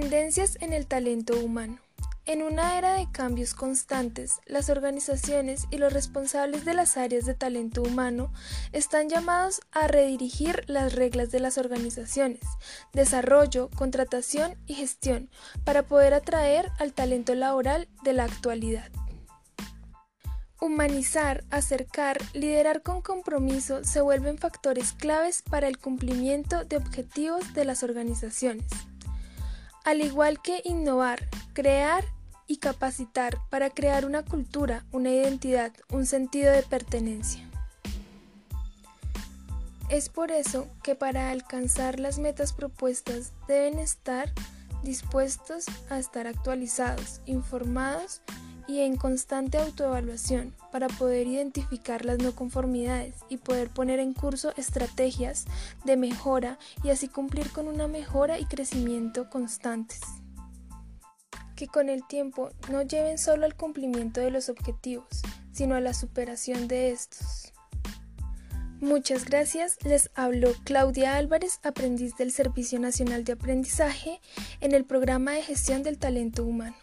Tendencias en el talento humano. En una era de cambios constantes, las organizaciones y los responsables de las áreas de talento humano están llamados a redirigir las reglas de las organizaciones, desarrollo, contratación y gestión para poder atraer al talento laboral de la actualidad. Humanizar, acercar, liderar con compromiso se vuelven factores claves para el cumplimiento de objetivos de las organizaciones. Al igual que innovar, crear y capacitar para crear una cultura, una identidad, un sentido de pertenencia. Es por eso que para alcanzar las metas propuestas deben estar dispuestos a estar actualizados, informados y en constante autoevaluación para poder identificar las no conformidades y poder poner en curso estrategias de mejora y así cumplir con una mejora y crecimiento constantes. Que con el tiempo no lleven solo al cumplimiento de los objetivos, sino a la superación de estos. Muchas gracias, les habló Claudia Álvarez, aprendiz del Servicio Nacional de Aprendizaje, en el programa de gestión del talento humano.